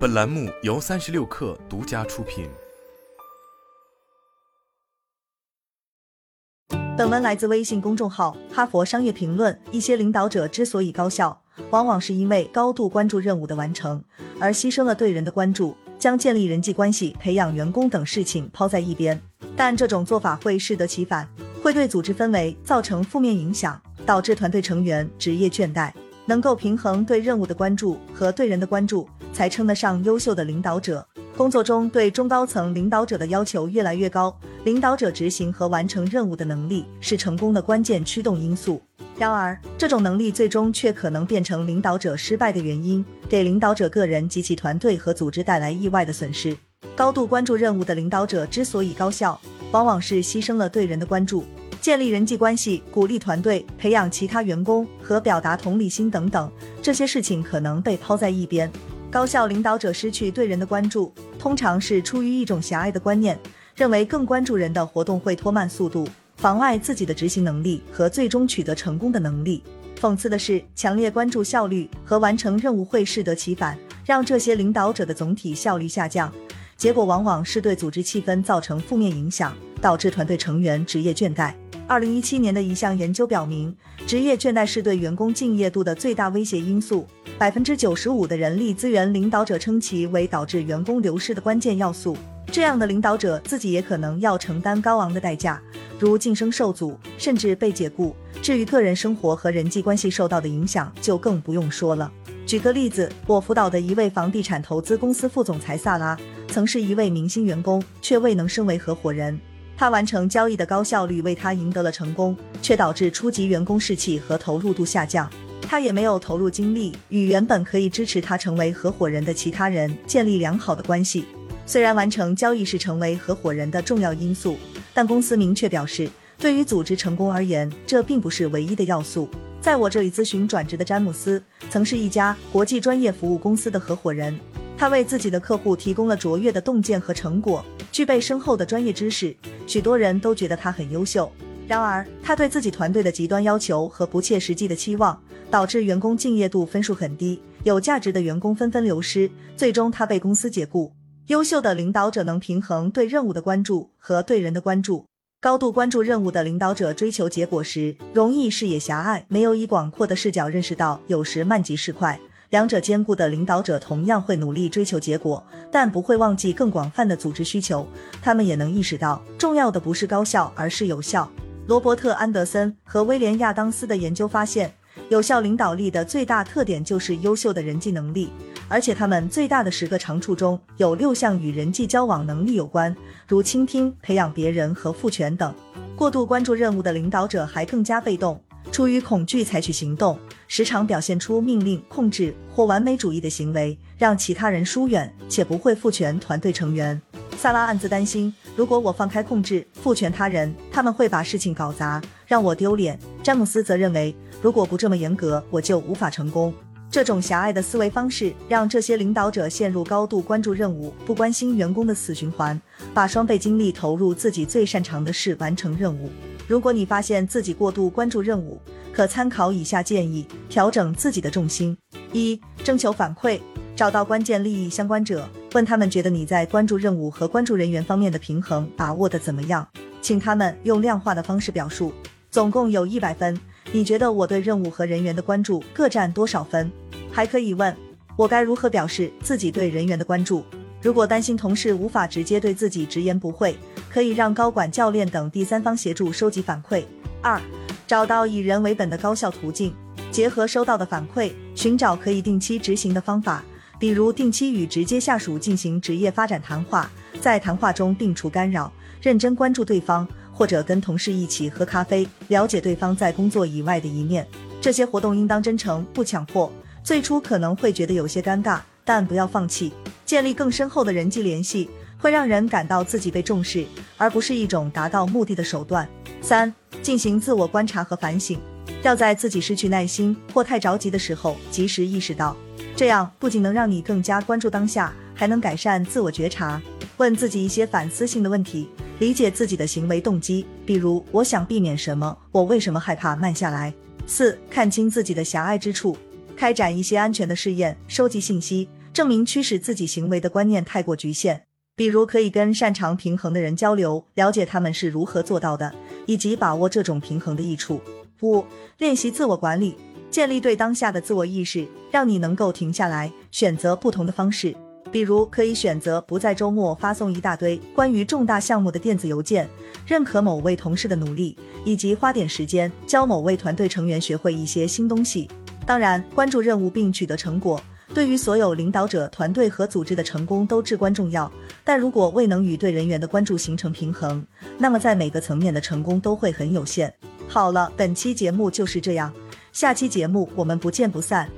本栏目由三十六氪独家出品。本文来自微信公众号《哈佛商业评论》。一些领导者之所以高效，往往是因为高度关注任务的完成，而牺牲了对人的关注，将建立人际关系、培养员工等事情抛在一边。但这种做法会适得其反，会对组织氛围造成负面影响，导致团队成员职业倦怠。能够平衡对任务的关注和对人的关注，才称得上优秀的领导者。工作中对中高层领导者的要求越来越高，领导者执行和完成任务的能力是成功的关键驱动因素。然而，这种能力最终却可能变成领导者失败的原因，给领导者个人及其团队和组织带来意外的损失。高度关注任务的领导者之所以高效，往往是牺牲了对人的关注。建立人际关系、鼓励团队、培养其他员工和表达同理心等等，这些事情可能被抛在一边。高效领导者失去对人的关注，通常是出于一种狭隘的观念，认为更关注人的活动会拖慢速度，妨碍自己的执行能力和最终取得成功的能力。讽刺的是，强烈关注效率和完成任务会适得其反，让这些领导者的总体效率下降，结果往往是对组织气氛造成负面影响，导致团队成员职业倦怠。二零一七年的一项研究表明，职业倦怠是对员工敬业度的最大威胁因素。百分之九十五的人力资源领导者称其为导致员工流失的关键要素。这样的领导者自己也可能要承担高昂的代价，如晋升受阻，甚至被解雇。至于个人生活和人际关系受到的影响，就更不用说了。举个例子，我辅导的一位房地产投资公司副总裁萨拉，曾是一位明星员工，却未能升为合伙人。他完成交易的高效率为他赢得了成功，却导致初级员工士气和投入度下降。他也没有投入精力与原本可以支持他成为合伙人的其他人建立良好的关系。虽然完成交易是成为合伙人的重要因素，但公司明确表示，对于组织成功而言，这并不是唯一的要素。在我这里咨询转职的詹姆斯，曾是一家国际专业服务公司的合伙人。他为自己的客户提供了卓越的洞见和成果，具备深厚的专业知识，许多人都觉得他很优秀。然而，他对自己团队的极端要求和不切实际的期望，导致员工敬业度分数很低，有价值的员工纷纷流失，最终他被公司解雇。优秀的领导者能平衡对任务的关注和对人的关注。高度关注任务的领导者追求结果时，容易视野狭隘，没有以广阔的视角认识到，有时慢即是快。两者兼顾的领导者同样会努力追求结果，但不会忘记更广泛的组织需求。他们也能意识到，重要的不是高效，而是有效。罗伯特·安德森和威廉·亚当斯的研究发现，有效领导力的最大特点就是优秀的人际能力，而且他们最大的十个长处中有六项与人际交往能力有关，如倾听、培养别人和赋权等。过度关注任务的领导者还更加被动。出于恐惧采取行动，时常表现出命令、控制或完美主义的行为，让其他人疏远，且不会赋权团队成员。萨拉暗自担心，如果我放开控制、赋权他人，他们会把事情搞砸，让我丢脸。詹姆斯则认为，如果不这么严格，我就无法成功。这种狭隘的思维方式，让这些领导者陷入高度关注任务、不关心员工的死循环，把双倍精力投入自己最擅长的事，完成任务。如果你发现自己过度关注任务，可参考以下建议，调整自己的重心：一、征求反馈，找到关键利益相关者，问他们觉得你在关注任务和关注人员方面的平衡把握的怎么样，请他们用量化的方式表述。总共有一百分，你觉得我对任务和人员的关注各占多少分？还可以问我该如何表示自己对人员的关注。如果担心同事无法直接对自己直言不讳。可以让高管、教练等第三方协助收集反馈。二、找到以人为本的高效途径，结合收到的反馈，寻找可以定期执行的方法，比如定期与直接下属进行职业发展谈话，在谈话中摒除干扰，认真关注对方，或者跟同事一起喝咖啡，了解对方在工作以外的一面。这些活动应当真诚，不强迫。最初可能会觉得有些尴尬，但不要放弃，建立更深厚的人际联系。会让人感到自己被重视，而不是一种达到目的的手段。三、进行自我观察和反省，要在自己失去耐心或太着急的时候及时意识到，这样不仅能让你更加关注当下，还能改善自我觉察。问自己一些反思性的问题，理解自己的行为动机，比如我想避免什么，我为什么害怕慢下来。四、看清自己的狭隘之处，开展一些安全的试验，收集信息。证明驱使自己行为的观念太过局限。比如，可以跟擅长平衡的人交流，了解他们是如何做到的，以及把握这种平衡的益处。五、练习自我管理，建立对当下的自我意识，让你能够停下来，选择不同的方式。比如，可以选择不在周末发送一大堆关于重大项目的电子邮件，认可某位同事的努力，以及花点时间教某位团队成员学会一些新东西。当然，关注任务并取得成果。对于所有领导者、团队和组织的成功都至关重要，但如果未能与对人员的关注形成平衡，那么在每个层面的成功都会很有限。好了，本期节目就是这样，下期节目我们不见不散。